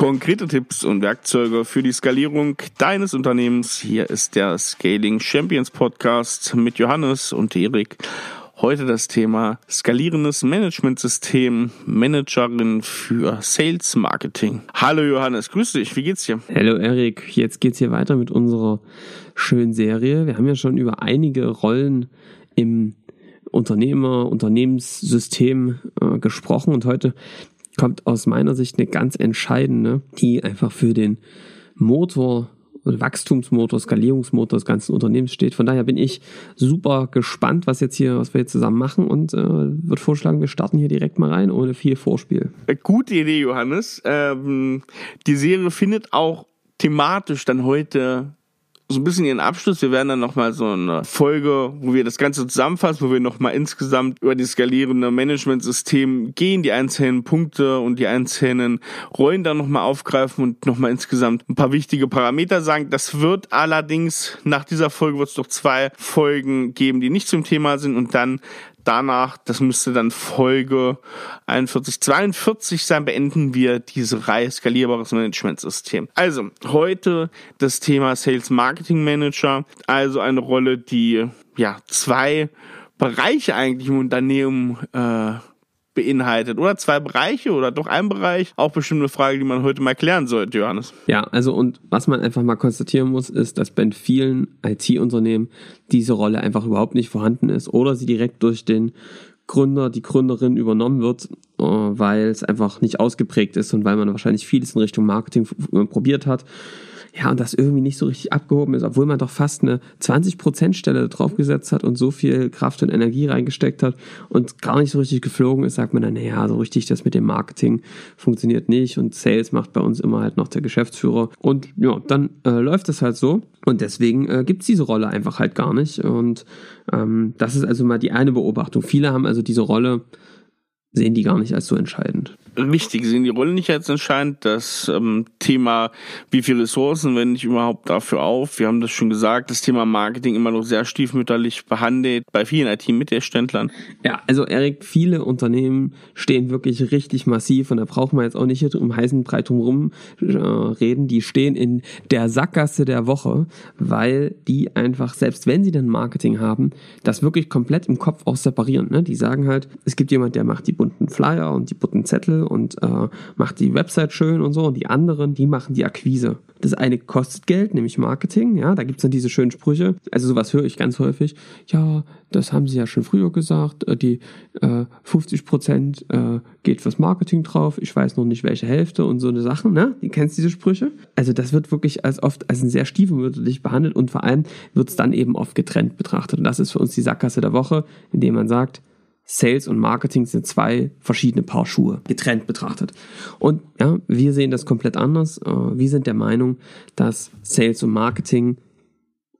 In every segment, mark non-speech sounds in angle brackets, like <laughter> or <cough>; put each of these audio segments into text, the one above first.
Konkrete Tipps und Werkzeuge für die Skalierung deines Unternehmens. Hier ist der Scaling Champions Podcast mit Johannes und Erik. Heute das Thema skalierendes Managementsystem, Managerin für Sales Marketing. Hallo Johannes, grüß dich, wie geht's dir? Hallo Erik, jetzt geht's hier weiter mit unserer schönen Serie. Wir haben ja schon über einige Rollen im Unternehmer, Unternehmenssystem äh, gesprochen und heute kommt aus meiner Sicht eine ganz entscheidende, die einfach für den Motor Wachstumsmotor, Skalierungsmotor des ganzen Unternehmens steht. Von daher bin ich super gespannt, was jetzt hier, was wir jetzt zusammen machen und äh, würde vorschlagen, wir starten hier direkt mal rein, ohne viel Vorspiel. Äh, gute Idee, Johannes. Ähm, die Serie findet auch thematisch dann heute so ein bisschen ihren Abschluss. Wir werden dann nochmal so eine Folge, wo wir das Ganze zusammenfassen, wo wir nochmal insgesamt über die skalierende Management-System gehen, die einzelnen Punkte und die einzelnen Rollen dann nochmal aufgreifen und nochmal insgesamt ein paar wichtige Parameter sagen. Das wird allerdings nach dieser Folge wird es doch zwei Folgen geben, die nicht zum Thema sind und dann danach, das müsste dann Folge 41, 42 sein, beenden wir diese Reihe skalierbares Managementsystem. Also, heute das Thema Sales Marketing Manager, also eine Rolle, die ja zwei Bereiche eigentlich im Unternehmen äh, beinhaltet. Oder zwei Bereiche oder doch ein Bereich? Auch bestimmt eine Frage, die man heute mal klären sollte, Johannes. Ja, also und was man einfach mal konstatieren muss, ist, dass bei vielen IT-Unternehmen diese Rolle einfach überhaupt nicht vorhanden ist oder sie direkt durch den Gründer, die Gründerin übernommen wird, äh, weil es einfach nicht ausgeprägt ist und weil man wahrscheinlich vieles in Richtung Marketing probiert hat ja, und das irgendwie nicht so richtig abgehoben ist, obwohl man doch fast eine 20%-Stelle draufgesetzt hat und so viel Kraft und Energie reingesteckt hat und gar nicht so richtig geflogen ist, sagt man dann, naja, so richtig das mit dem Marketing funktioniert nicht und Sales macht bei uns immer halt noch der Geschäftsführer. Und ja, dann äh, läuft es halt so. Und deswegen äh, gibt es diese Rolle einfach halt gar nicht. Und ähm, das ist also mal die eine Beobachtung. Viele haben also diese Rolle sehen die gar nicht als so entscheidend. Richtig, sehen die Rolle nicht als entscheidend. Das ähm, Thema, wie viele Ressourcen wende ich überhaupt dafür auf? Wir haben das schon gesagt, das Thema Marketing immer noch sehr stiefmütterlich behandelt bei vielen IT-Mittelständlern. Ja, also Erik, viele Unternehmen stehen wirklich richtig massiv und da braucht man jetzt auch nicht um heißen Breit rum äh, reden. Die stehen in der Sackgasse der Woche, weil die einfach, selbst wenn sie dann Marketing haben, das wirklich komplett im Kopf auch separieren. Ne? Die sagen halt, es gibt jemand, der macht die bunten Flyer und die bunten Zettel und äh, macht die Website schön und so. Und die anderen, die machen die Akquise. Das eine kostet Geld, nämlich Marketing. Ja, da gibt's dann diese schönen Sprüche. Also sowas höre ich ganz häufig. Ja, das haben sie ja schon früher gesagt. Äh, die äh, 50 Prozent äh, geht fürs Marketing drauf. Ich weiß noch nicht, welche Hälfte und so eine Sachen. Ne? Die kennst diese Sprüche. Also das wird wirklich als oft als ein sehr stiefmütterlich behandelt und vor allem wird's dann eben oft getrennt betrachtet. Und das ist für uns die Sackgasse der Woche, indem man sagt, Sales und Marketing sind zwei verschiedene Paar Schuhe, getrennt betrachtet. Und ja, wir sehen das komplett anders. Äh, wir sind der Meinung, dass Sales und Marketing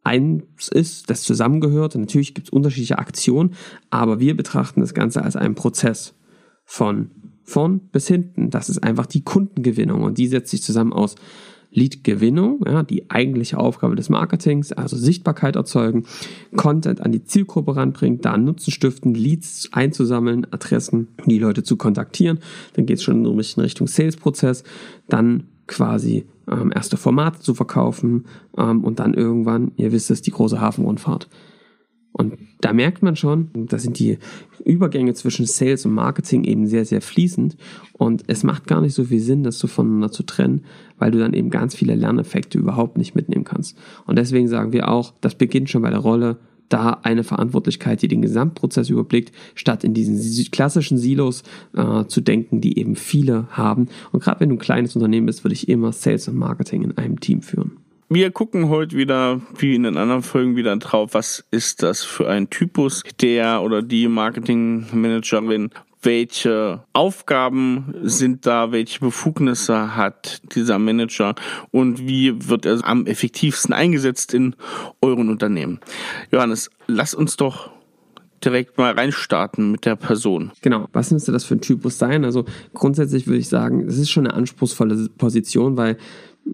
eins ist, das zusammengehört. Und natürlich gibt es unterschiedliche Aktionen, aber wir betrachten das Ganze als einen Prozess von vorn bis hinten. Das ist einfach die Kundengewinnung und die setzt sich zusammen aus Lead-Gewinnung, ja, die eigentliche Aufgabe des Marketings, also Sichtbarkeit erzeugen, Content an die Zielgruppe ranbringen, da Nutzen stiften, Leads einzusammeln, Adressen, die Leute zu kontaktieren. Dann geht es schon in Richtung Sales-Prozess, dann quasi ähm, erste Formate zu verkaufen ähm, und dann irgendwann, ihr wisst es, die große Hafenrundfahrt. Und da merkt man schon, da sind die Übergänge zwischen Sales und Marketing eben sehr, sehr fließend. Und es macht gar nicht so viel Sinn, das so voneinander zu trennen, weil du dann eben ganz viele Lerneffekte überhaupt nicht mitnehmen kannst. Und deswegen sagen wir auch, das beginnt schon bei der Rolle, da eine Verantwortlichkeit, die den Gesamtprozess überblickt, statt in diesen klassischen Silos äh, zu denken, die eben viele haben. Und gerade wenn du ein kleines Unternehmen bist, würde ich immer Sales und Marketing in einem Team führen. Wir gucken heute wieder, wie in den anderen Folgen, wieder drauf, was ist das für ein Typus, der oder die Marketingmanagerin welche Aufgaben sind da, welche Befugnisse hat dieser Manager und wie wird er am effektivsten eingesetzt in euren Unternehmen. Johannes, lass uns doch direkt mal reinstarten mit der Person. Genau. Was müsste das für ein Typus sein? Also grundsätzlich würde ich sagen, es ist schon eine anspruchsvolle Position, weil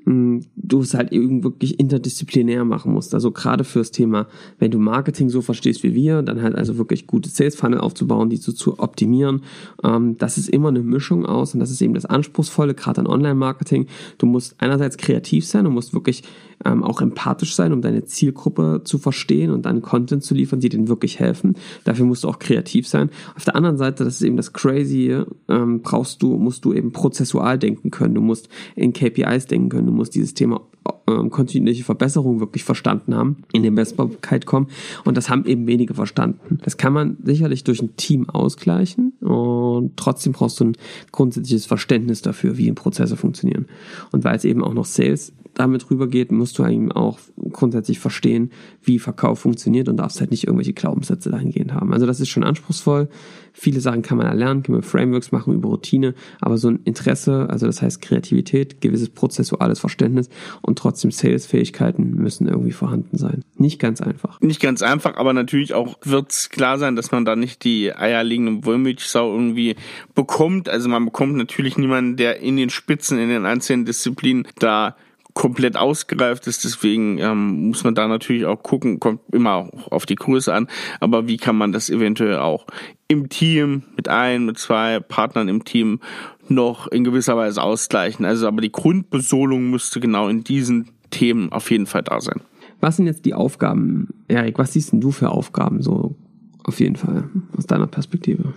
du es halt eben wirklich interdisziplinär machen musst. Also gerade fürs Thema, wenn du Marketing so verstehst wie wir, dann halt also wirklich gute Sales Funnel aufzubauen, die so zu optimieren. Ähm, das ist immer eine Mischung aus und das ist eben das Anspruchsvolle, gerade an Online-Marketing. Du musst einerseits kreativ sein, du musst wirklich ähm, auch empathisch sein, um deine Zielgruppe zu verstehen und dann Content zu liefern, die denen wirklich helfen. Dafür musst du auch kreativ sein. Auf der anderen Seite, das ist eben das Crazy, ähm, brauchst du, musst du eben prozessual denken können. Du musst in KPIs denken können. Du musst dieses Thema ähm, kontinuierliche Verbesserung wirklich verstanden haben, in die Messbarkeit kommen. Und das haben eben wenige verstanden. Das kann man sicherlich durch ein Team ausgleichen und trotzdem brauchst du ein grundsätzliches Verständnis dafür, wie Prozesse funktionieren. Und weil es eben auch noch Sales damit rübergeht, musst du eben auch grundsätzlich verstehen, wie Verkauf funktioniert und darfst halt nicht irgendwelche Glaubenssätze dahingehend haben. Also das ist schon anspruchsvoll. Viele Sachen kann man erlernen, kann man Frameworks machen über Routine, aber so ein Interesse, also das heißt Kreativität, gewisses prozessuales Verständnis und trotzdem Sales-Fähigkeiten müssen irgendwie vorhanden sein. Nicht ganz einfach. Nicht ganz einfach, aber natürlich auch wird es klar sein, dass man da nicht die eierlegende Wollmilchsau irgendwie bekommt. Also man bekommt natürlich niemanden, der in den Spitzen, in den einzelnen Disziplinen da komplett ausgereift ist. Deswegen ähm, muss man da natürlich auch gucken, kommt immer auch auf die Größe an, aber wie kann man das eventuell auch im Team mit ein, mit zwei Partnern im Team noch in gewisser Weise ausgleichen. Also aber die Grundbesolung müsste genau in diesen Themen auf jeden Fall da sein. Was sind jetzt die Aufgaben, Erik? Was siehst denn du für Aufgaben so auf jeden Fall aus deiner Perspektive?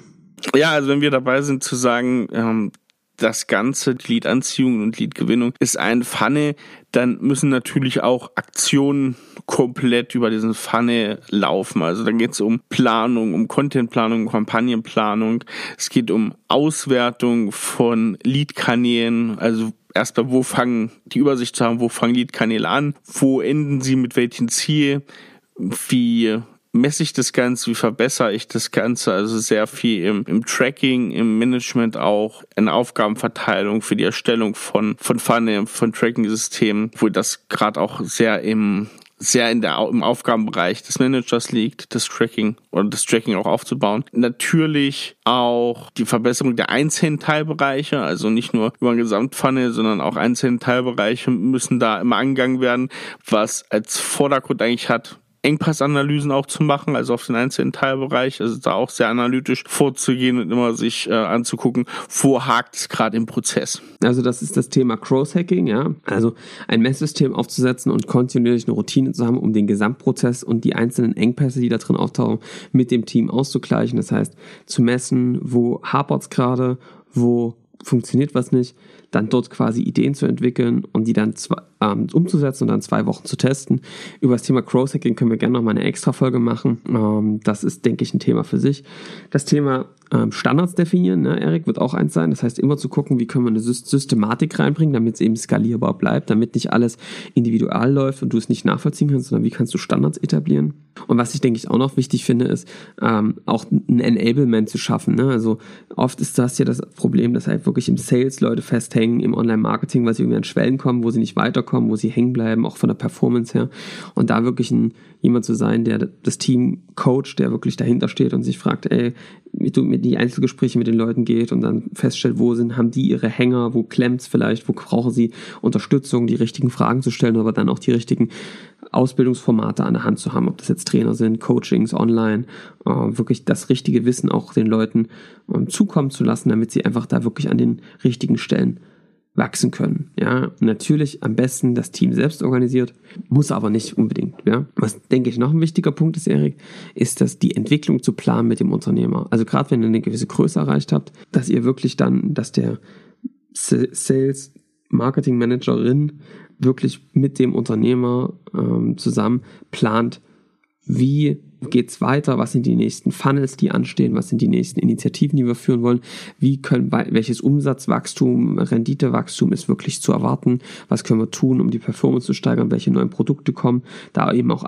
Ja, also wenn wir dabei sind zu sagen, ähm, das Ganze, die Lead-Anziehung und Lead-Gewinnung, ist ein Pfanne, dann müssen natürlich auch Aktionen komplett über diesen Pfanne laufen. Also dann geht es um Planung, um Contentplanung, Kampagnenplanung. Es geht um Auswertung von Lead-Kanälen, also erstmal, wo fangen die Übersicht zu haben, wo fangen Lead-Kanäle an, wo enden sie? Mit welchen Ziel, wie messe ich das Ganze, wie verbessere ich das Ganze. Also sehr viel im, im Tracking, im Management auch, in Aufgabenverteilung für die Erstellung von, von Funnel, von Tracking-Systemen, wo das gerade auch sehr im sehr in der, im Aufgabenbereich des Managers liegt, das Tracking oder das Tracking auch aufzubauen. Natürlich auch die Verbesserung der einzelnen Teilbereiche, also nicht nur über den Gesamtfunnel, sondern auch einzelne Teilbereiche müssen da immer angegangen werden, was als Vordergrund eigentlich hat, Engpassanalysen auch zu machen, also auf den einzelnen Teilbereich, also da auch sehr analytisch vorzugehen und immer sich äh, anzugucken, wo hakt es gerade im Prozess. Also das ist das Thema Cross-Hacking, ja. Also ein Messsystem aufzusetzen und kontinuierlich eine Routine zu haben, um den Gesamtprozess und die einzelnen Engpässe, die da drin auftauchen, mit dem Team auszugleichen. Das heißt, zu messen, wo hapert es gerade, wo funktioniert was nicht, dann dort quasi Ideen zu entwickeln und die dann zwei, ähm, umzusetzen und dann zwei Wochen zu testen. Über das Thema Crowd-Hacking können wir gerne noch mal eine extra Folge machen. Ähm, das ist, denke ich, ein Thema für sich. Das Thema ähm, Standards definieren, ne, Erik, wird auch eins sein. Das heißt, immer zu gucken, wie können wir eine Systematik reinbringen, damit es eben skalierbar bleibt, damit nicht alles individual läuft und du es nicht nachvollziehen kannst, sondern wie kannst du Standards etablieren. Und was ich, denke ich, auch noch wichtig finde, ist ähm, auch ein Enablement zu schaffen. Ne? Also oft ist das ja das Problem, dass halt wirklich im Sales Leute festhängen, im Online-Marketing, weil sie irgendwie an Schwellen kommen, wo sie nicht weiterkommen, wo sie hängen bleiben, auch von der Performance her. Und da wirklich ein, jemand zu sein, der das Team coacht, der wirklich dahinter steht und sich fragt, ey, wie du mit die Einzelgespräche mit den Leuten geht und dann feststellt, wo sind, haben die ihre Hänger, wo klemmt's vielleicht, wo brauchen sie Unterstützung, die richtigen Fragen zu stellen, aber dann auch die richtigen Ausbildungsformate an der Hand zu haben, ob das jetzt Trainer sind, Coachings online, äh, wirklich das richtige Wissen auch den Leuten äh, zukommen zu lassen, damit sie einfach da wirklich an den richtigen Stellen wachsen können. Ja, natürlich am besten das Team selbst organisiert, muss aber nicht unbedingt. Ja, was denke ich noch ein wichtiger Punkt ist, Erik, ist, dass die Entwicklung zu planen mit dem Unternehmer. Also gerade wenn ihr eine gewisse Größe erreicht habt, dass ihr wirklich dann, dass der Sales Marketing Managerin wirklich mit dem Unternehmer ähm, zusammen plant, wie geht's weiter, was sind die nächsten Funnels, die anstehen, was sind die nächsten Initiativen, die wir führen wollen, wie können, welches Umsatzwachstum, Renditewachstum ist wirklich zu erwarten, was können wir tun, um die Performance zu steigern, welche neuen Produkte kommen, da eben auch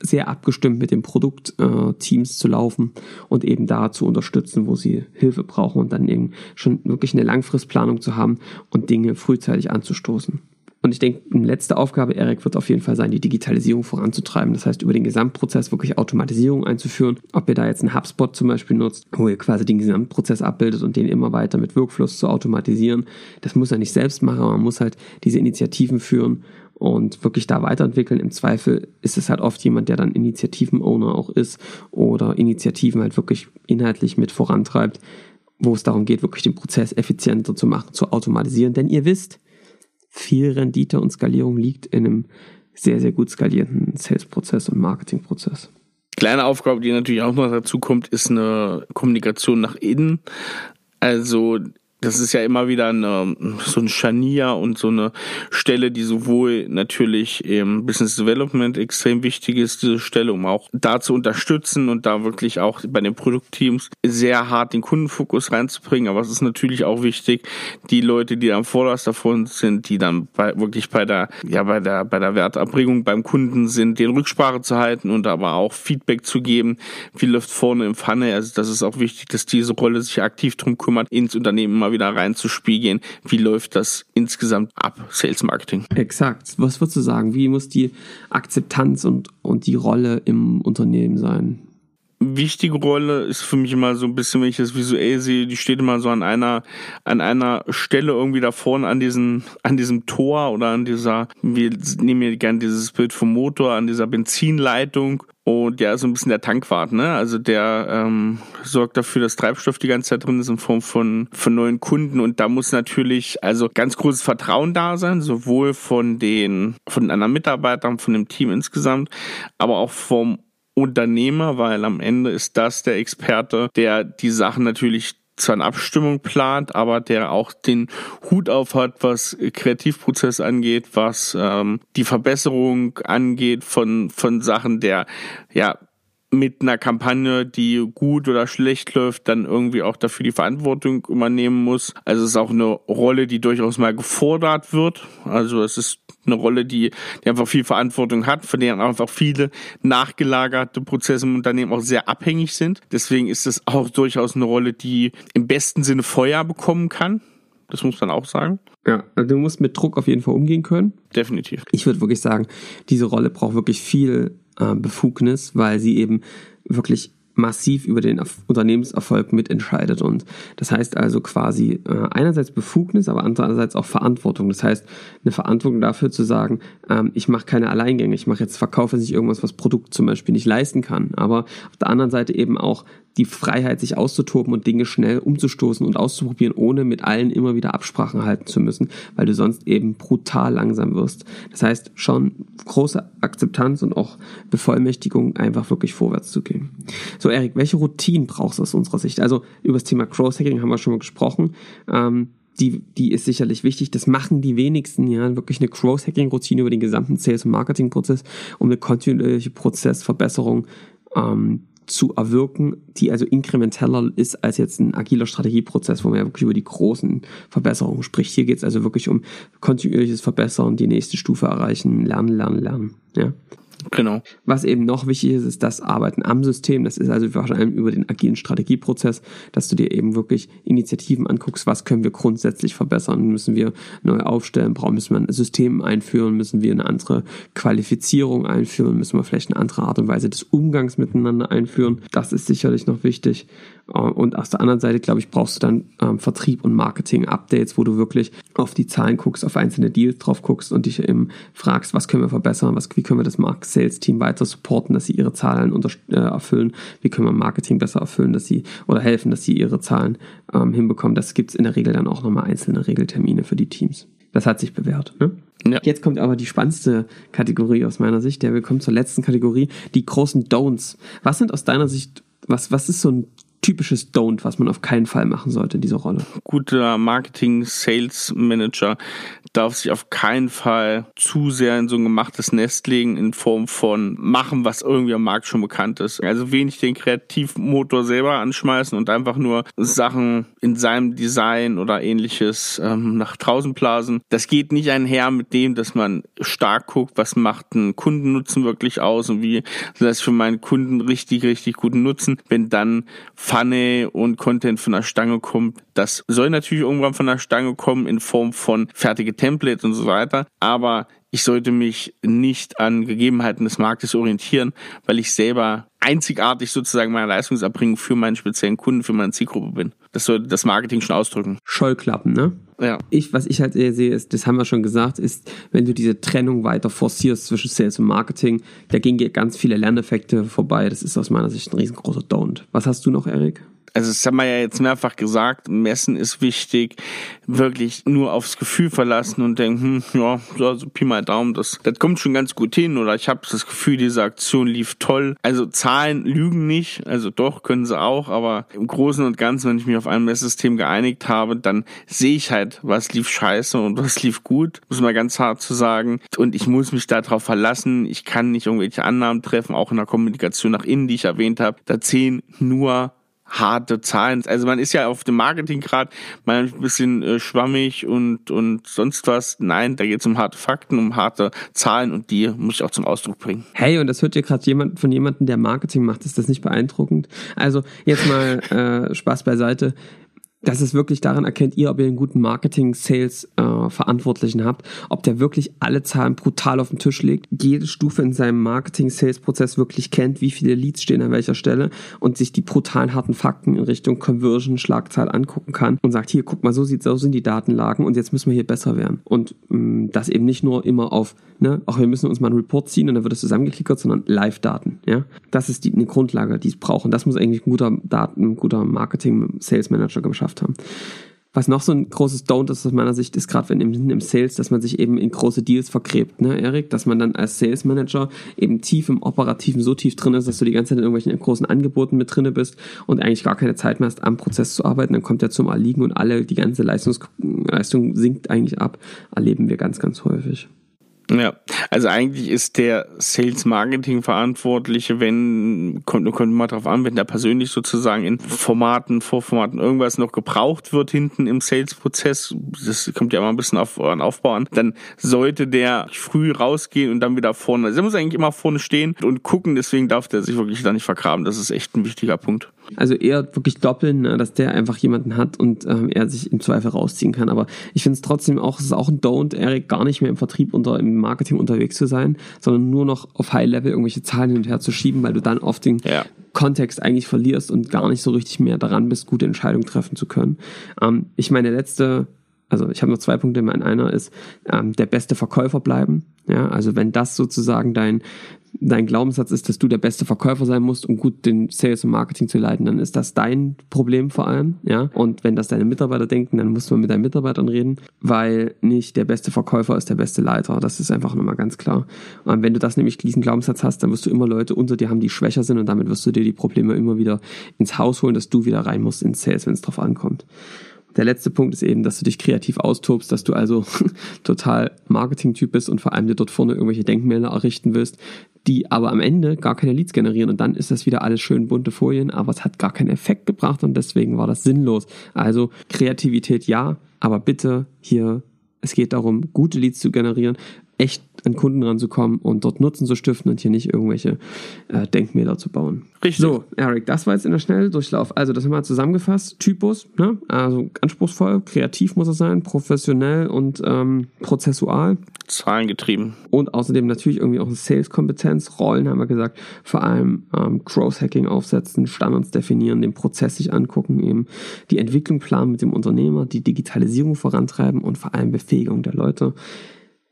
sehr abgestimmt mit den Produktteams äh, zu laufen und eben da zu unterstützen, wo sie Hilfe brauchen und dann eben schon wirklich eine Langfristplanung zu haben und Dinge frühzeitig anzustoßen. Und ich denke, eine letzte Aufgabe, Erik, wird auf jeden Fall sein, die Digitalisierung voranzutreiben. Das heißt, über den Gesamtprozess wirklich Automatisierung einzuführen. Ob ihr da jetzt einen HubSpot zum Beispiel nutzt, wo ihr quasi den Gesamtprozess abbildet und den immer weiter mit Workflows zu automatisieren. Das muss er nicht selbst machen, aber man muss halt diese Initiativen führen und wirklich da weiterentwickeln. Im Zweifel ist es halt oft jemand, der dann Initiativen-Owner auch ist oder Initiativen halt wirklich inhaltlich mit vorantreibt, wo es darum geht, wirklich den Prozess effizienter zu machen, zu automatisieren. Denn ihr wisst, viel Rendite und Skalierung liegt in einem sehr, sehr gut skalierenden Sales-Prozess und Marketing-Prozess. Kleine Aufgabe, die natürlich auch noch dazu kommt, ist eine Kommunikation nach innen. Also das ist ja immer wieder eine, so ein Scharnier und so eine Stelle, die sowohl natürlich im Business Development extrem wichtig ist, diese Stelle, um auch da zu unterstützen und da wirklich auch bei den Produktteams sehr hart den Kundenfokus reinzubringen. Aber es ist natürlich auch wichtig, die Leute, die am vorderst davon sind, die dann bei, wirklich bei der, ja, bei der, bei der Wertabbringung beim Kunden sind, den Rücksprache zu halten und aber auch Feedback zu geben, wie läuft vorne im Pfanne. Also das ist auch wichtig, dass diese Rolle sich aktiv drum kümmert, ins Unternehmen immer wieder reinzuspiegeln, wie läuft das insgesamt ab, Sales Marketing. Exakt. Was würdest du sagen? Wie muss die Akzeptanz und, und die Rolle im Unternehmen sein? wichtige Rolle ist für mich immer so ein bisschen, wenn ich das visuell sehe, die steht immer so an einer, an einer Stelle irgendwie da vorne an diesem, an diesem Tor oder an dieser, wir nehmen ja gerne dieses Bild vom Motor, an dieser Benzinleitung und ist so ein bisschen der Tankwart, ne? Also der ähm, sorgt dafür, dass Treibstoff die ganze Zeit drin ist in Form von, von neuen Kunden. Und da muss natürlich also ganz großes Vertrauen da sein, sowohl von den von anderen Mitarbeitern, von dem Team insgesamt, aber auch vom Unternehmer, weil am Ende ist das der Experte, der die Sachen natürlich zwar eine Abstimmung plant, aber der auch den Hut auf hat, was Kreativprozess angeht, was ähm, die Verbesserung angeht von, von Sachen, der ja mit einer Kampagne, die gut oder schlecht läuft, dann irgendwie auch dafür die Verantwortung übernehmen muss. Also es ist auch eine Rolle, die durchaus mal gefordert wird. Also es ist eine Rolle, die, die einfach viel Verantwortung hat, von der einfach viele nachgelagerte Prozesse im Unternehmen auch sehr abhängig sind. Deswegen ist es auch durchaus eine Rolle, die im besten Sinne Feuer bekommen kann. Das muss man auch sagen. Ja, also du musst mit Druck auf jeden Fall umgehen können. Definitiv. Ich würde wirklich sagen, diese Rolle braucht wirklich viel äh, Befugnis, weil sie eben wirklich massiv über den Unternehmenserfolg mitentscheidet. Und das heißt also quasi äh, einerseits Befugnis, aber andererseits auch Verantwortung. Das heißt, eine Verantwortung dafür zu sagen, ähm, ich mache keine Alleingänge, ich mache jetzt verkaufe nicht irgendwas, was Produkt zum Beispiel nicht leisten kann. Aber auf der anderen Seite eben auch die Freiheit, sich auszutoben und Dinge schnell umzustoßen und auszuprobieren, ohne mit allen immer wieder Absprachen halten zu müssen, weil du sonst eben brutal langsam wirst. Das heißt, schon große Akzeptanz und auch Bevollmächtigung, einfach wirklich vorwärts zu gehen. So, Erik, welche Routinen brauchst du aus unserer Sicht? Also, über das Thema Cross-Hacking haben wir schon mal gesprochen. Ähm, die, die ist sicherlich wichtig. Das machen die wenigsten, ja, wirklich eine Cross-Hacking-Routine über den gesamten Sales- und Marketing-Prozess, um eine kontinuierliche Prozessverbesserung ähm, zu erwirken, die also inkrementeller ist als jetzt ein agiler Strategieprozess, wo man ja wirklich über die großen Verbesserungen spricht. Hier geht es also wirklich um kontinuierliches Verbessern, die nächste Stufe erreichen, lernen, lernen, lernen. Ja. Genau. Was eben noch wichtig ist, ist das Arbeiten am System. Das ist also vor allem über den agilen Strategieprozess, dass du dir eben wirklich Initiativen anguckst, was können wir grundsätzlich verbessern. Müssen wir neu aufstellen, brauchen, müssen wir ein System einführen, müssen wir eine andere Qualifizierung einführen, müssen wir vielleicht eine andere Art und Weise des Umgangs miteinander einführen. Das ist sicherlich noch wichtig. Äh, und auf der anderen Seite, glaube ich, brauchst du dann ähm, Vertrieb und Marketing-Updates, wo du wirklich auf die Zahlen guckst, auf einzelne Deals drauf guckst und dich eben fragst, was können wir verbessern, was, wie können wir das Markt-Sales-Team weiter supporten, dass sie ihre Zahlen äh, erfüllen, wie können wir Marketing besser erfüllen, dass sie oder helfen, dass sie ihre Zahlen ähm, hinbekommen. Das gibt es in der Regel dann auch nochmal einzelne Regeltermine für die Teams. Das hat sich bewährt. Ne? Ja. Jetzt kommt aber die spannendste Kategorie aus meiner Sicht. Der wir kommen zur letzten Kategorie, die großen Don'ts. Was sind aus deiner Sicht, was, was ist so ein typisches Don't, was man auf keinen Fall machen sollte in dieser Rolle? Guter Marketing-Sales-Manager darf sich auf keinen Fall zu sehr in so ein gemachtes Nest legen in Form von machen, was irgendwie am Markt schon bekannt ist. Also wenig den Kreativmotor selber anschmeißen und einfach nur Sachen in seinem Design oder ähnliches ähm, nach draußen blasen. Das geht nicht einher mit dem, dass man stark guckt, was macht ein Kundennutzen wirklich aus und wie das für meinen Kunden richtig, richtig guten Nutzen, wenn dann Funny und Content von der Stange kommt. Das soll natürlich irgendwann von der Stange kommen in Form von fertige Templates und so weiter. Aber ich sollte mich nicht an Gegebenheiten des Marktes orientieren, weil ich selber einzigartig sozusagen meine Leistungserbringung für meinen speziellen Kunden, für meine Zielgruppe bin. Das sollte das Marketing schon ausdrücken. Scheuklappen, ne? Ja. Ich, was ich halt eher sehe, ist, das haben wir schon gesagt, ist, wenn du diese Trennung weiter forcierst zwischen Sales und Marketing, da gehen ganz viele Lerneffekte vorbei. Das ist aus meiner Sicht ein riesengroßer Don't. Was hast du noch, Erik? Also das haben wir ja jetzt mehrfach gesagt, Messen ist wichtig, wirklich nur aufs Gefühl verlassen und denken, hm, ja, so Pi mal Daumen, das, das kommt schon ganz gut hin oder ich habe das Gefühl, diese Aktion lief toll. Also Zahlen lügen nicht, also doch können sie auch, aber im Großen und Ganzen, wenn ich mich auf ein Messsystem geeinigt habe, dann sehe ich halt, was lief scheiße und was lief gut, muss man ganz hart zu sagen. Und ich muss mich darauf verlassen, ich kann nicht irgendwelche Annahmen treffen, auch in der Kommunikation nach innen, die ich erwähnt habe. Da zählen nur harte Zahlen. Also man ist ja auf dem Marketing gerade mal ein bisschen äh, schwammig und, und sonst was. Nein, da geht es um harte Fakten, um harte Zahlen und die muss ich auch zum Ausdruck bringen. Hey, und das hört ihr gerade jemand von jemandem, der Marketing macht. Ist das nicht beeindruckend? Also jetzt mal äh, Spaß beiseite dass es wirklich daran erkennt ihr, ob ihr einen guten Marketing-Sales-Verantwortlichen äh, habt, ob der wirklich alle Zahlen brutal auf den Tisch legt, jede Stufe in seinem Marketing-Sales-Prozess wirklich kennt, wie viele Leads stehen an welcher Stelle und sich die brutalen harten Fakten in Richtung Conversion, Schlagzahl angucken kann und sagt, hier, guck mal, so sieht so sind die Datenlagen und jetzt müssen wir hier besser werden. Und mh, mm, das eben nicht nur immer auf, ne, auch wir müssen uns mal einen Report ziehen und dann wird es zusammengeklickert, sondern Live-Daten. Ja? Das ist die, eine Grundlage, die es braucht. Und das muss eigentlich ein guter Daten, ein guter Marketing-Sales-Manager geschaffen geschafft haben. Was noch so ein großes Don't ist aus meiner Sicht, ist gerade wenn im, im Sales, dass man sich eben in große Deals vergräbt, ne, Erik? Dass man dann als Sales Manager eben tief im Operativen so tief drin ist, dass du die ganze Zeit in irgendwelchen großen Angeboten mit drinne bist und eigentlich gar keine Zeit mehr hast, am Prozess zu arbeiten. Dann kommt er zum Erliegen und alle, die ganze Leistungs Leistung sinkt eigentlich ab. Erleben wir ganz, ganz häufig. Ja, also eigentlich ist der Sales Marketing Verantwortliche, wenn, kommt, kommt mal drauf an, wenn da persönlich sozusagen in Formaten, Vorformaten irgendwas noch gebraucht wird hinten im Sales Prozess, das kommt ja immer ein bisschen auf euren Aufbau an, dann sollte der früh rausgehen und dann wieder vorne, also er muss eigentlich immer vorne stehen und gucken, deswegen darf der sich wirklich da nicht vergraben, das ist echt ein wichtiger Punkt. Also eher wirklich doppeln, ne, dass der einfach jemanden hat und ähm, er sich im Zweifel rausziehen kann. Aber ich finde es trotzdem auch, es ist auch ein Don't, Eric, gar nicht mehr im Vertrieb oder im Marketing unterwegs zu sein, sondern nur noch auf High Level irgendwelche Zahlen hin und her zu schieben, weil du dann oft den ja. Kontext eigentlich verlierst und gar nicht so richtig mehr daran bist, gute Entscheidungen treffen zu können. Ähm, ich meine, letzte also ich habe noch zwei Punkte. Mein einer ist ähm, der beste Verkäufer bleiben. Ja, also wenn das sozusagen dein dein Glaubenssatz ist, dass du der beste Verkäufer sein musst, um gut den Sales und Marketing zu leiten, dann ist das dein Problem vor allem, ja. Und wenn das deine Mitarbeiter denken, dann musst du mit deinen Mitarbeitern reden, weil nicht der beste Verkäufer ist der beste Leiter. Das ist einfach nochmal ganz klar. Und wenn du das nämlich diesen Glaubenssatz hast, dann wirst du immer Leute unter dir haben, die schwächer sind und damit wirst du dir die Probleme immer wieder ins Haus holen, dass du wieder rein musst ins Sales, wenn es drauf ankommt. Der letzte Punkt ist eben, dass du dich kreativ austobst, dass du also <laughs> total Marketing-Typ bist und vor allem dir dort vorne irgendwelche Denkmäler errichten willst, die aber am Ende gar keine Leads generieren und dann ist das wieder alles schön bunte Folien, aber es hat gar keinen Effekt gebracht und deswegen war das sinnlos. Also Kreativität ja, aber bitte hier, es geht darum, gute Leads zu generieren, echt an Kunden ranzukommen und dort Nutzen zu stiften und hier nicht irgendwelche äh, Denkmäler zu bauen. Richtig. So, Eric, das war jetzt in der Schnelldurchlauf. Also, das haben wir zusammengefasst. Typus, ne? also anspruchsvoll, kreativ muss er sein, professionell und ähm, prozessual. Zahlengetrieben. Und außerdem natürlich irgendwie auch eine Sales-Kompetenz. Rollen haben wir gesagt, vor allem ähm, Growth-Hacking aufsetzen, Standards definieren, den Prozess sich angucken, eben die Entwicklung planen mit dem Unternehmer, die Digitalisierung vorantreiben und vor allem Befähigung der Leute.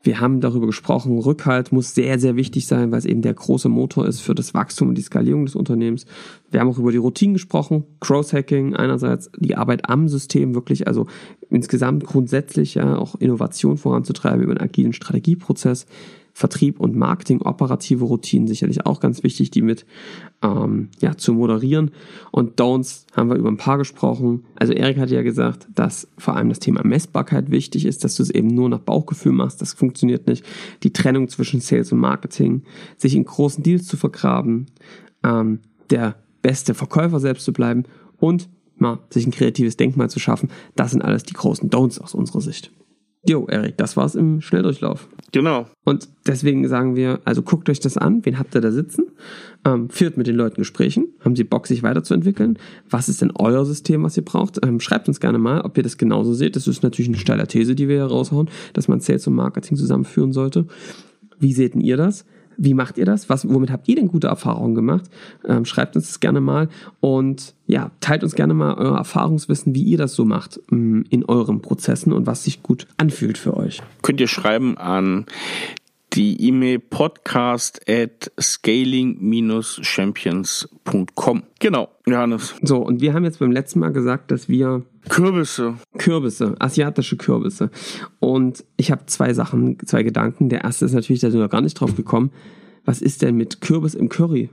Wir haben darüber gesprochen, Rückhalt muss sehr, sehr wichtig sein, weil es eben der große Motor ist für das Wachstum und die Skalierung des Unternehmens. Wir haben auch über die Routinen gesprochen, Growth-Hacking einerseits, die Arbeit am System wirklich, also insgesamt grundsätzlich ja auch Innovation voranzutreiben über einen agilen Strategieprozess. Vertrieb und Marketing, operative Routinen sicherlich auch ganz wichtig, die mit ähm, ja, zu moderieren. Und Don'ts haben wir über ein paar gesprochen. Also Erik hat ja gesagt, dass vor allem das Thema Messbarkeit wichtig ist, dass du es eben nur nach Bauchgefühl machst. Das funktioniert nicht. Die Trennung zwischen Sales und Marketing, sich in großen Deals zu vergraben, ähm, der beste Verkäufer selbst zu bleiben und mal sich ein kreatives Denkmal zu schaffen. Das sind alles die großen Don'ts aus unserer Sicht. Jo, Erik, das war's im Schnelldurchlauf. Genau. Und deswegen sagen wir, also guckt euch das an, wen habt ihr da sitzen, ähm, führt mit den Leuten Gesprächen, haben sie Bock, sich weiterzuentwickeln, was ist denn euer System, was ihr braucht, ähm, schreibt uns gerne mal, ob ihr das genauso seht, das ist natürlich eine steile These, die wir hier raushauen, dass man Sales und Marketing zusammenführen sollte. Wie seht ihr das? Wie macht ihr das? Was, womit habt ihr denn gute Erfahrungen gemacht? Ähm, schreibt uns das gerne mal und ja, teilt uns gerne mal euer Erfahrungswissen, wie ihr das so macht ähm, in euren Prozessen und was sich gut anfühlt für euch. Könnt ihr schreiben an die E-Mail podcast at scaling-champions.com. Genau, Johannes. So, und wir haben jetzt beim letzten Mal gesagt, dass wir Kürbisse. Kürbisse, asiatische Kürbisse. Und ich habe zwei Sachen, zwei Gedanken. Der erste ist natürlich, da sind wir gar nicht drauf gekommen. Was ist denn mit Kürbis im Curry?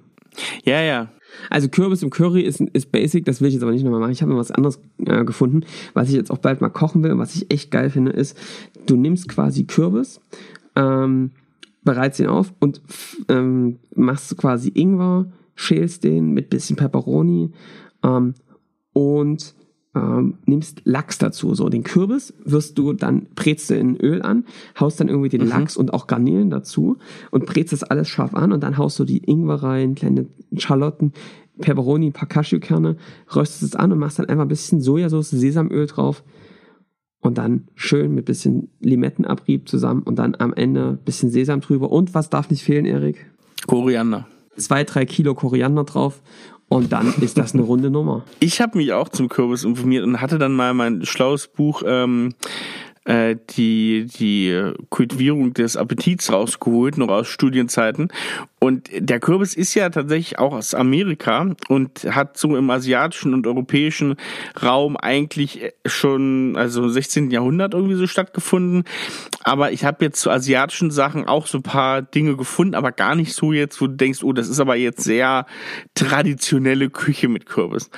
Ja, ja. Also Kürbis im Curry ist, ist basic, das will ich jetzt aber nicht nochmal machen. Ich habe noch was anderes äh, gefunden, was ich jetzt auch bald mal kochen will und was ich echt geil finde, ist, du nimmst quasi Kürbis, ähm, bereitest ihn auf und ähm, machst quasi Ingwer, schälst den mit bisschen Pepperoni ähm, und ähm, nimmst Lachs dazu. So, den Kürbis wirst du dann, brätst du in Öl an, haust dann irgendwie den mhm. Lachs und auch Garnelen dazu und brätst das alles scharf an und dann haust du die Ingwer rein, kleine Schalotten, Pepperoni, ein paar Cashewkerne, röstest es an und machst dann einfach ein bisschen Sojasauce, Sesamöl drauf und dann schön mit bisschen Limettenabrieb zusammen und dann am Ende bisschen Sesam drüber. Und was darf nicht fehlen, Erik? Koriander. Zwei, drei Kilo Koriander drauf und dann ist das eine runde Nummer. Ich habe mich auch zum Kürbis informiert und hatte dann mal mein schlaues Buch ähm, äh, die, die Kultivierung des Appetits rausgeholt, noch aus Studienzeiten. Und der Kürbis ist ja tatsächlich auch aus Amerika und hat so im asiatischen und europäischen Raum eigentlich schon, also im 16. Jahrhundert irgendwie so stattgefunden. Aber ich habe jetzt zu asiatischen Sachen auch so ein paar Dinge gefunden, aber gar nicht so jetzt, wo du denkst, oh, das ist aber jetzt sehr traditionelle Küche mit Kürbis.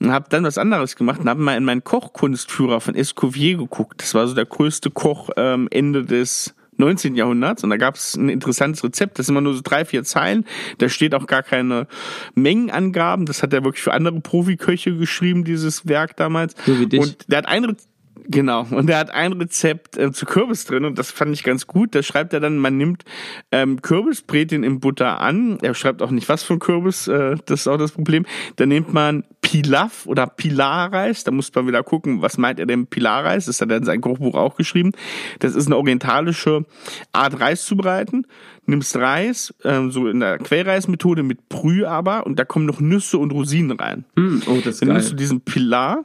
Und habe dann was anderes gemacht und habe mal in meinen Kochkunstführer von Escoffier geguckt. Das war so der größte Koch ähm, Ende des 19. Jahrhunderts und da gab es ein interessantes Rezept, das sind immer nur so drei, vier Zeilen, da steht auch gar keine Mengenangaben, das hat er wirklich für andere Profiköche geschrieben, dieses Werk damals. So wie dich. Und der hat ein Rezept Genau. Und er hat ein Rezept äh, zu Kürbis drin und das fand ich ganz gut. Da schreibt er dann, man nimmt ähm, Kürbis, brät ihn in Butter an. Er schreibt auch nicht, was für Kürbis, äh, das ist auch das Problem. Dann nimmt man Pilaf oder Pilarreis. Da muss man wieder gucken, was meint er denn Pilarreis? Das hat er in seinem Kochbuch auch geschrieben. Das ist eine orientalische Art Reis zu bereiten nimmst Reis, ähm, so in der Quellreismethode mit Brühe aber und da kommen noch Nüsse und Rosinen rein. Mm, oh, das ist Dann geil. nimmst du diesen Pilar,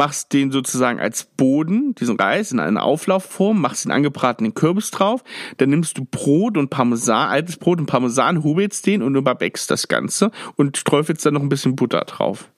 machst den sozusagen als Boden, diesen Reis in eine Auflaufform, machst den angebratenen Kürbis drauf, dann nimmst du Brot und Parmesan, altes Brot und Parmesan, hobelst den und überbackst das Ganze und träufelst dann noch ein bisschen Butter drauf.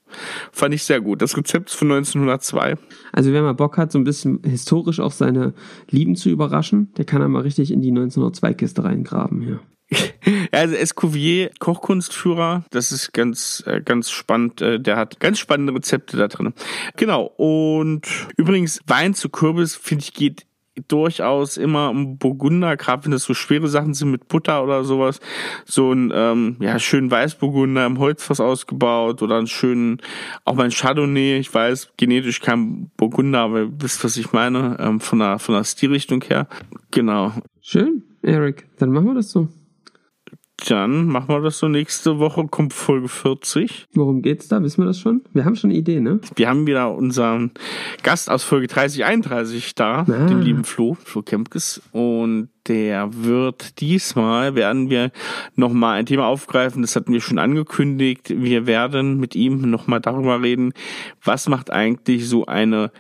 Fand ich sehr gut. Das Rezept ist von 1902. Also wer mal Bock hat, so ein bisschen historisch auch seine Lieben zu überraschen, der kann einmal richtig in die 1902-Kiste reingraben hier. <laughs> Also Escovier, Kochkunstführer, das ist ganz, äh, ganz spannend. Äh, Der hat ganz spannende Rezepte da drin. Genau. Und übrigens, Wein zu Kürbis, finde ich, geht durchaus immer um Burgunder, gerade wenn das so schwere Sachen sind mit Butter oder sowas. So ein ähm, ja, schönen Weißburgunder im Holzfass ausgebaut oder einen schönen, auch mal ein Chardonnay, ich weiß, genetisch kein Burgunder, aber ihr wisst, was ich meine, ähm, von der, von der Stilrichtung her. Genau. Schön, Eric. Dann machen wir das so. Dann machen wir das so. Nächste Woche kommt Folge 40. Worum geht's da? Wissen wir das schon? Wir haben schon eine Idee, ne? Wir haben wieder unseren Gast aus Folge 30, 31 da, Ah. den lieben Flo, Flo Kempkes. Und der wird diesmal, werden wir nochmal ein Thema aufgreifen, das hatten wir schon angekündigt. Wir werden mit ihm nochmal darüber reden, was macht eigentlich so eine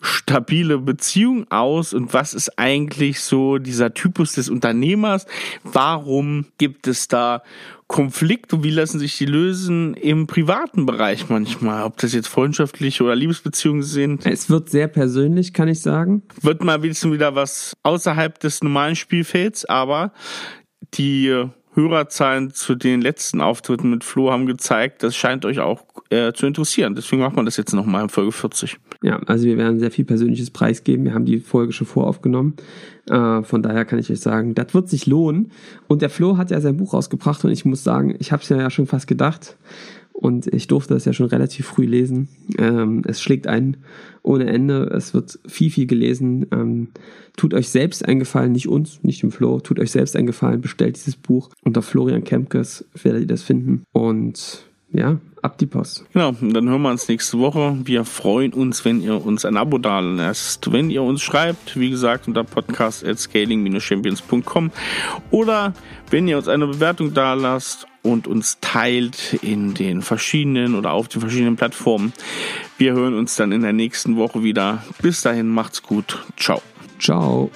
stabile Beziehung aus und was ist eigentlich so dieser Typus des Unternehmers? Warum gibt es da Konflikte und wie lassen sich die lösen im privaten Bereich manchmal? Ob das jetzt freundschaftliche oder Liebesbeziehungen sind, Es wird sehr persönlich, kann ich sagen. wird mal wieder wieder was außerhalb des normalen Spielfelds, aber die Hörerzahlen zu den letzten Auftritten mit Flo haben gezeigt, das scheint euch auch äh, zu interessieren. Deswegen macht man das jetzt nochmal in Folge 40. Ja, also wir werden sehr viel persönliches preisgeben. Wir haben die Folge schon voraufgenommen. Äh, von daher kann ich euch sagen, das wird sich lohnen. Und der Flo hat ja sein Buch rausgebracht und ich muss sagen, ich habe es ja schon fast gedacht. Und ich durfte das ja schon relativ früh lesen. Ähm, es schlägt ein ohne Ende. Es wird viel, viel gelesen. Ähm, tut euch selbst einen Gefallen, nicht uns, nicht dem Flo. Tut euch selbst einen Gefallen, bestellt dieses Buch. Unter Florian Kempkes werdet ihr das finden. Und ja, ab die Post. Genau, dann hören wir uns nächste Woche. Wir freuen uns, wenn ihr uns ein Abo da lasst. Wenn ihr uns schreibt, wie gesagt, unter podcast at scaling-champions.com oder wenn ihr uns eine Bewertung da lasst und uns teilt in den verschiedenen oder auf den verschiedenen Plattformen. Wir hören uns dann in der nächsten Woche wieder. Bis dahin, macht's gut. Ciao. Ciao.